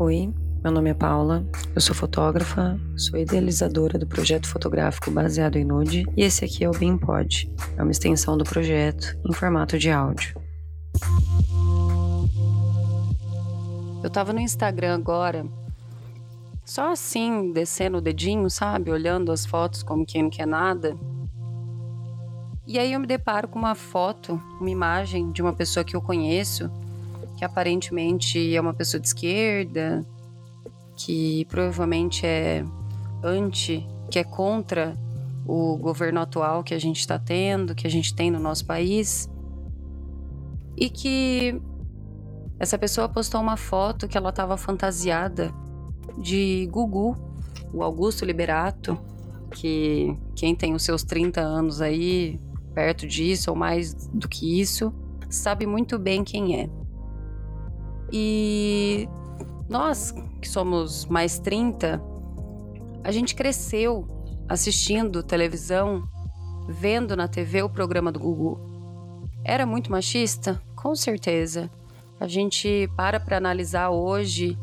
Oi, meu nome é Paula, eu sou fotógrafa, sou idealizadora do projeto fotográfico baseado em nude e esse aqui é o BeamPod, é uma extensão do projeto em formato de áudio. Eu tava no Instagram agora, só assim, descendo o dedinho, sabe? Olhando as fotos como quem não quer nada. E aí eu me deparo com uma foto, uma imagem de uma pessoa que eu conheço que aparentemente é uma pessoa de esquerda, que provavelmente é anti, que é contra o governo atual que a gente está tendo, que a gente tem no nosso país, e que essa pessoa postou uma foto que ela estava fantasiada de Gugu, o Augusto Liberato, que quem tem os seus 30 anos aí, perto disso ou mais do que isso, sabe muito bem quem é. E nós, que somos mais 30, a gente cresceu assistindo televisão, vendo na TV o programa do Gugu. Era muito machista? Com certeza. A gente para para analisar hoje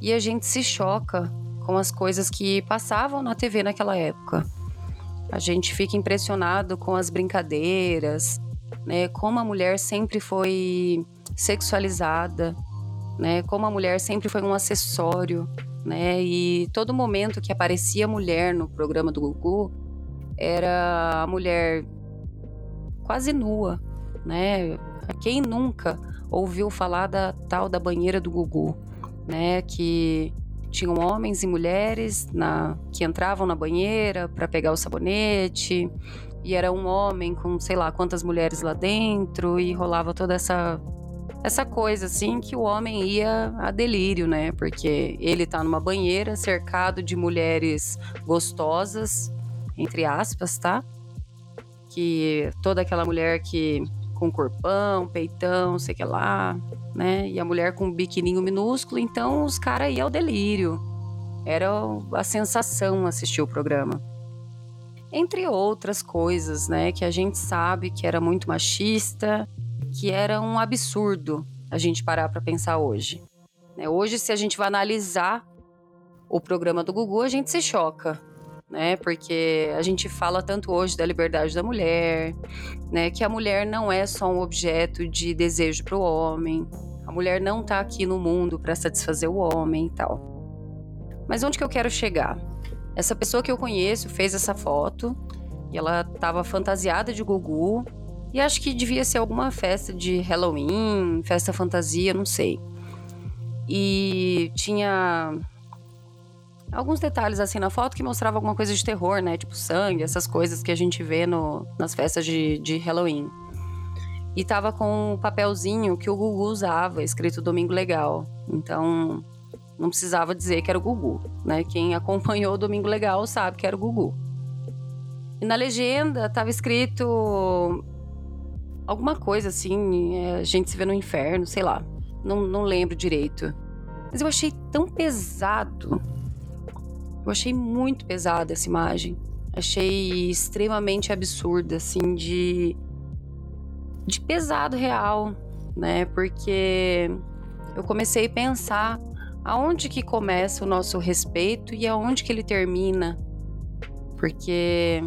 e a gente se choca com as coisas que passavam na TV naquela época. A gente fica impressionado com as brincadeiras, né? Como a mulher sempre foi sexualizada, né? Como a mulher sempre foi um acessório, né? E todo momento que aparecia mulher no programa do Gugu era a mulher quase nua, né? Quem nunca ouviu falar da tal da banheira do Gugu, né? Que tinham homens e mulheres na, que entravam na banheira para pegar o sabonete e era um homem com sei lá quantas mulheres lá dentro e rolava toda essa essa coisa assim que o homem ia a delírio, né? Porque ele tá numa banheira cercado de mulheres gostosas, entre aspas, tá? Que toda aquela mulher que com corpão, peitão, sei que lá, né? E a mulher com um biquininho minúsculo, então os caras iam ao delírio. Era a sensação assistir o programa. Entre outras coisas, né, que a gente sabe que era muito machista, que era um absurdo a gente parar para pensar hoje. Né? Hoje, se a gente vai analisar o programa do Gugu, a gente se choca, né? Porque a gente fala tanto hoje da liberdade da mulher, né? Que a mulher não é só um objeto de desejo para o homem. A mulher não está aqui no mundo para satisfazer o homem e tal. Mas onde que eu quero chegar? Essa pessoa que eu conheço fez essa foto e ela estava fantasiada de Gugu e acho que devia ser alguma festa de Halloween, festa fantasia, não sei. E tinha alguns detalhes assim na foto que mostrava alguma coisa de terror, né? Tipo sangue, essas coisas que a gente vê no, nas festas de, de Halloween. E tava com o papelzinho que o Gugu usava, escrito Domingo Legal. Então, não precisava dizer que era o Gugu, né? Quem acompanhou o Domingo Legal sabe que era o Gugu. E na legenda tava escrito alguma coisa assim, é, a gente se vê no inferno, sei lá. Não, não lembro direito. Mas eu achei tão pesado. Eu achei muito pesada essa imagem. Achei extremamente absurda, assim, de. de pesado real, né? Porque eu comecei a pensar aonde que começa o nosso respeito e aonde que ele termina. Porque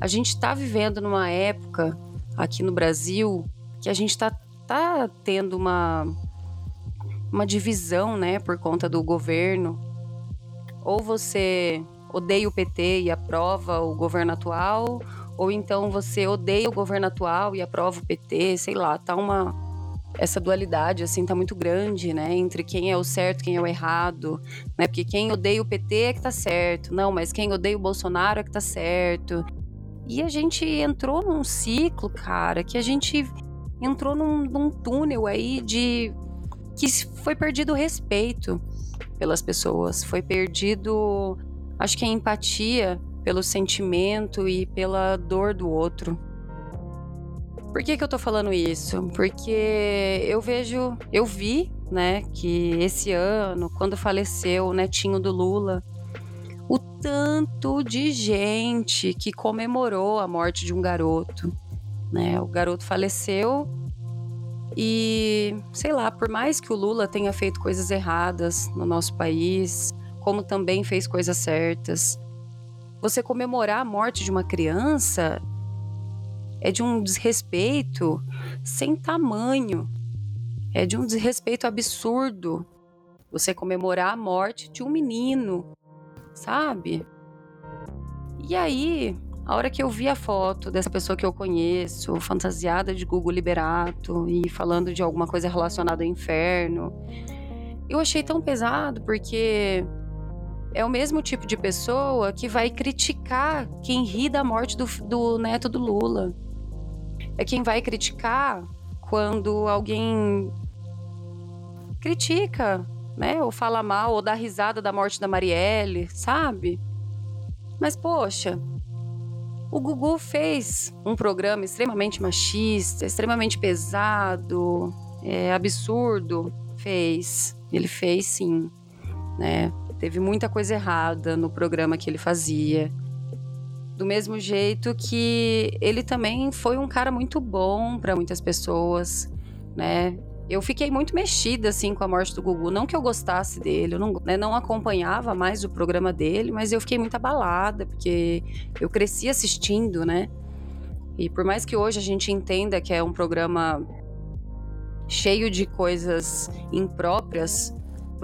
a gente está vivendo numa época aqui no Brasil que a gente está tá tendo uma, uma divisão, né, por conta do governo. Ou você odeia o PT e aprova o governo atual, ou então você odeia o governo atual e aprova o PT, sei lá, tá uma essa dualidade assim tá muito grande, né, entre quem é o certo, quem é o errado, né? Porque quem odeia o PT é que tá certo. Não, mas quem odeia o Bolsonaro é que tá certo. E a gente entrou num ciclo, cara, que a gente entrou num, num túnel aí de que foi perdido o respeito pelas pessoas, foi perdido, acho que a empatia pelo sentimento e pela dor do outro. Por que, que eu tô falando isso? Porque eu vejo, eu vi, né, que esse ano, quando faleceu o netinho do Lula, tanto de gente que comemorou a morte de um garoto. Né? O garoto faleceu E, sei lá, por mais que o Lula tenha feito coisas erradas no nosso país, como também fez coisas certas, você comemorar a morte de uma criança é de um desrespeito sem tamanho. É de um desrespeito absurdo você comemorar a morte de um menino, sabe? E aí, a hora que eu vi a foto dessa pessoa que eu conheço, fantasiada de Google Liberato e falando de alguma coisa relacionada ao inferno, eu achei tão pesado porque é o mesmo tipo de pessoa que vai criticar quem ri da morte do, do neto do Lula. É quem vai criticar quando alguém critica, né? Ou fala mal, ou dá risada da morte da Marielle, sabe? Mas, poxa, o Gugu fez um programa extremamente machista, extremamente pesado, é, absurdo. Fez. Ele fez sim, né? Teve muita coisa errada no programa que ele fazia. Do mesmo jeito que ele também foi um cara muito bom para muitas pessoas, né? Eu fiquei muito mexida, assim, com a morte do Gugu. Não que eu gostasse dele, eu não, né, não acompanhava mais o programa dele, mas eu fiquei muito abalada, porque eu cresci assistindo, né? E por mais que hoje a gente entenda que é um programa cheio de coisas impróprias,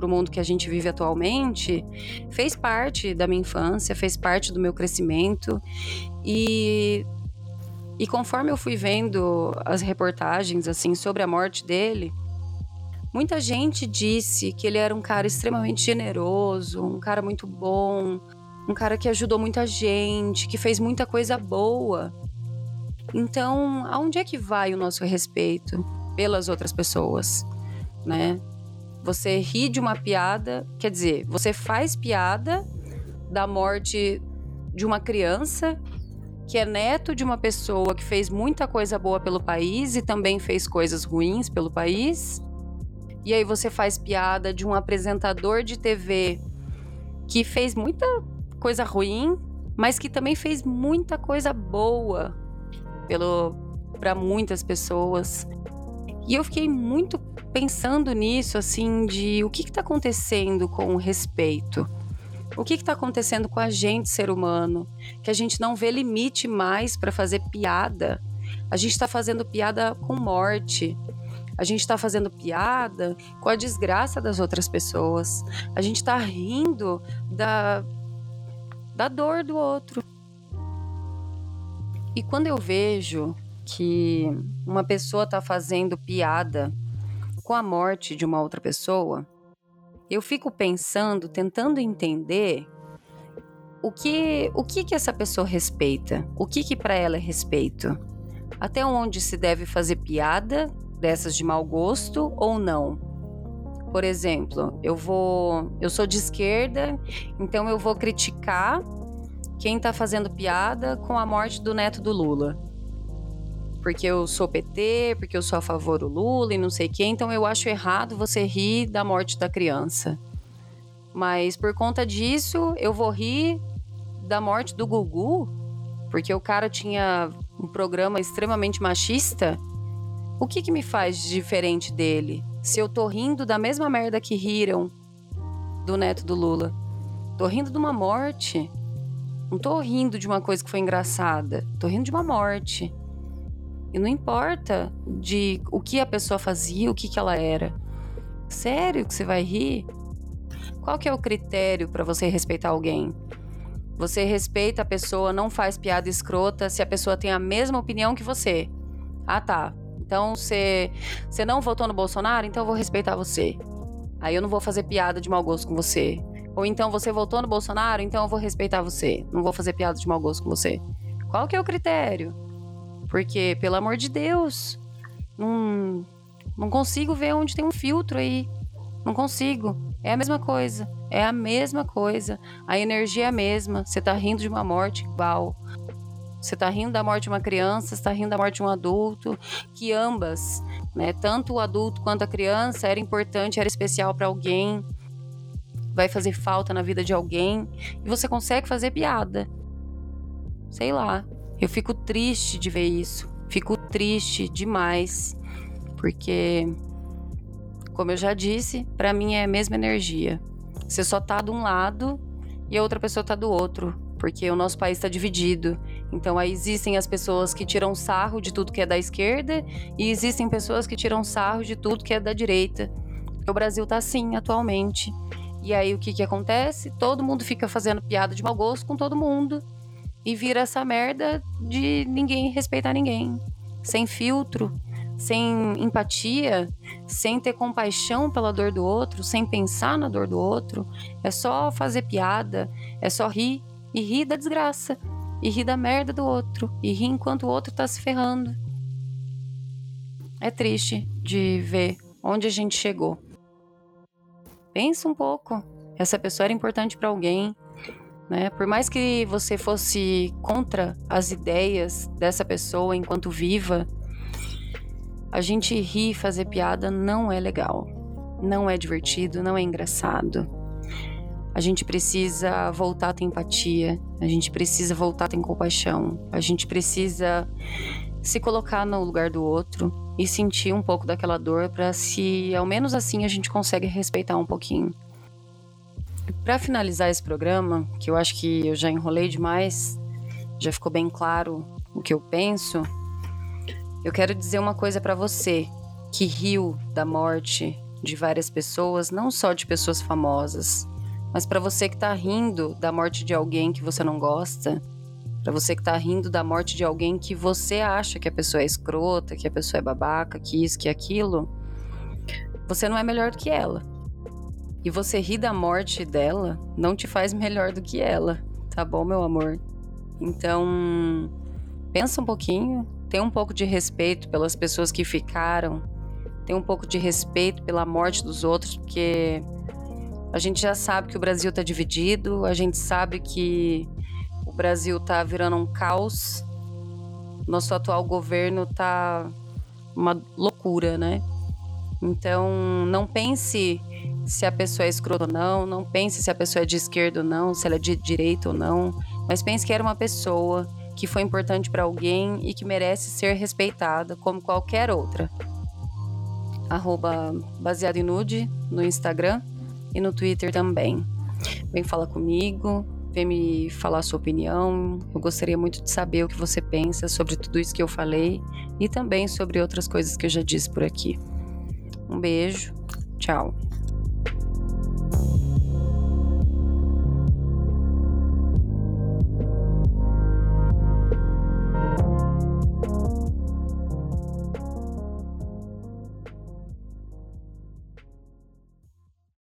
para o mundo que a gente vive atualmente, fez parte da minha infância, fez parte do meu crescimento e e conforme eu fui vendo as reportagens assim sobre a morte dele, muita gente disse que ele era um cara extremamente generoso, um cara muito bom, um cara que ajudou muita gente, que fez muita coisa boa. Então, aonde é que vai o nosso respeito pelas outras pessoas, né? Você ri de uma piada, quer dizer, você faz piada da morte de uma criança que é neto de uma pessoa que fez muita coisa boa pelo país e também fez coisas ruins pelo país. E aí você faz piada de um apresentador de TV que fez muita coisa ruim, mas que também fez muita coisa boa pelo para muitas pessoas. E eu fiquei muito pensando nisso, assim, de o que está acontecendo com o respeito. O que está acontecendo com a gente, ser humano? Que a gente não vê limite mais para fazer piada. A gente está fazendo piada com morte. A gente está fazendo piada com a desgraça das outras pessoas. A gente está rindo da, da dor do outro. E quando eu vejo que uma pessoa está fazendo piada com a morte de uma outra pessoa, eu fico pensando, tentando entender o que o que que essa pessoa respeita, o que que para ela é respeito, até onde se deve fazer piada dessas de mau gosto ou não. Por exemplo, eu vou, eu sou de esquerda, então eu vou criticar quem está fazendo piada com a morte do neto do Lula porque eu sou PT, porque eu sou a favor do Lula e não sei quem, então eu acho errado você rir da morte da criança. Mas por conta disso, eu vou rir da morte do Gugu, porque o cara tinha um programa extremamente machista. O que, que me faz diferente dele? Se eu tô rindo da mesma merda que riram do neto do Lula. Tô rindo de uma morte. Não tô rindo de uma coisa que foi engraçada. Tô rindo de uma morte. E não importa de o que a pessoa fazia, o que, que ela era. Sério que você vai rir? Qual que é o critério para você respeitar alguém? Você respeita a pessoa, não faz piada escrota se a pessoa tem a mesma opinião que você. Ah, tá. Então você, você não votou no Bolsonaro, então eu vou respeitar você. Aí eu não vou fazer piada de mau gosto com você. Ou então você votou no Bolsonaro, então eu vou respeitar você. Não vou fazer piada de mau gosto com você. Qual que é o critério? Porque, pelo amor de Deus, não, não consigo ver onde tem um filtro aí. Não consigo. É a mesma coisa. É a mesma coisa. A energia é a mesma. Você tá rindo de uma morte igual. Você tá rindo da morte de uma criança, você tá rindo da morte de um adulto, que ambas, né, tanto o adulto quanto a criança era importante, era especial para alguém, vai fazer falta na vida de alguém, e você consegue fazer piada. Sei lá, eu fico triste de ver isso. Fico triste demais. porque, como eu já disse, para mim é a mesma energia. Você só tá de um lado e a outra pessoa tá do outro, porque o nosso país está dividido. Então aí existem as pessoas que tiram sarro de tudo que é da esquerda e existem pessoas que tiram sarro de tudo que é da direita. O Brasil tá assim atualmente. E aí o que que acontece? Todo mundo fica fazendo piada de mau gosto com todo mundo e vira essa merda de ninguém respeitar ninguém, sem filtro, sem empatia, sem ter compaixão pela dor do outro, sem pensar na dor do outro. É só fazer piada, é só rir e rir da desgraça, e rir da merda do outro, e rir enquanto o outro tá se ferrando. É triste de ver onde a gente chegou. Pensa um pouco. Essa pessoa era importante para alguém, né? Por mais que você fosse contra as ideias dessa pessoa enquanto viva, a gente rir fazer piada não é legal. Não é divertido, não é engraçado. A gente precisa voltar a ter empatia, a gente precisa voltar a ter compaixão, a gente precisa se colocar no lugar do outro e sentir um pouco daquela dor para se, ao menos assim, a gente consegue respeitar um pouquinho. Para finalizar esse programa, que eu acho que eu já enrolei demais, já ficou bem claro o que eu penso, eu quero dizer uma coisa para você que riu da morte de várias pessoas, não só de pessoas famosas, mas para você que tá rindo da morte de alguém que você não gosta, para você que tá rindo da morte de alguém que você acha que a pessoa é escrota, que a pessoa é babaca, que isso, que aquilo, você não é melhor do que ela. E você rir da morte dela não te faz melhor do que ela, tá bom, meu amor? Então, pensa um pouquinho, tem um pouco de respeito pelas pessoas que ficaram, tem um pouco de respeito pela morte dos outros, porque a gente já sabe que o Brasil está dividido, a gente sabe que o Brasil está virando um caos. Nosso atual governo está uma loucura, né? Então, não pense se a pessoa é escrota ou não, não pense se a pessoa é de esquerda ou não, se ela é de direita ou não, mas pense que era uma pessoa que foi importante para alguém e que merece ser respeitada como qualquer outra. Arroba baseado em nude no Instagram e no Twitter também. Vem falar comigo, vem me falar a sua opinião. Eu gostaria muito de saber o que você pensa sobre tudo isso que eu falei e também sobre outras coisas que eu já disse por aqui. Um beijo, tchau.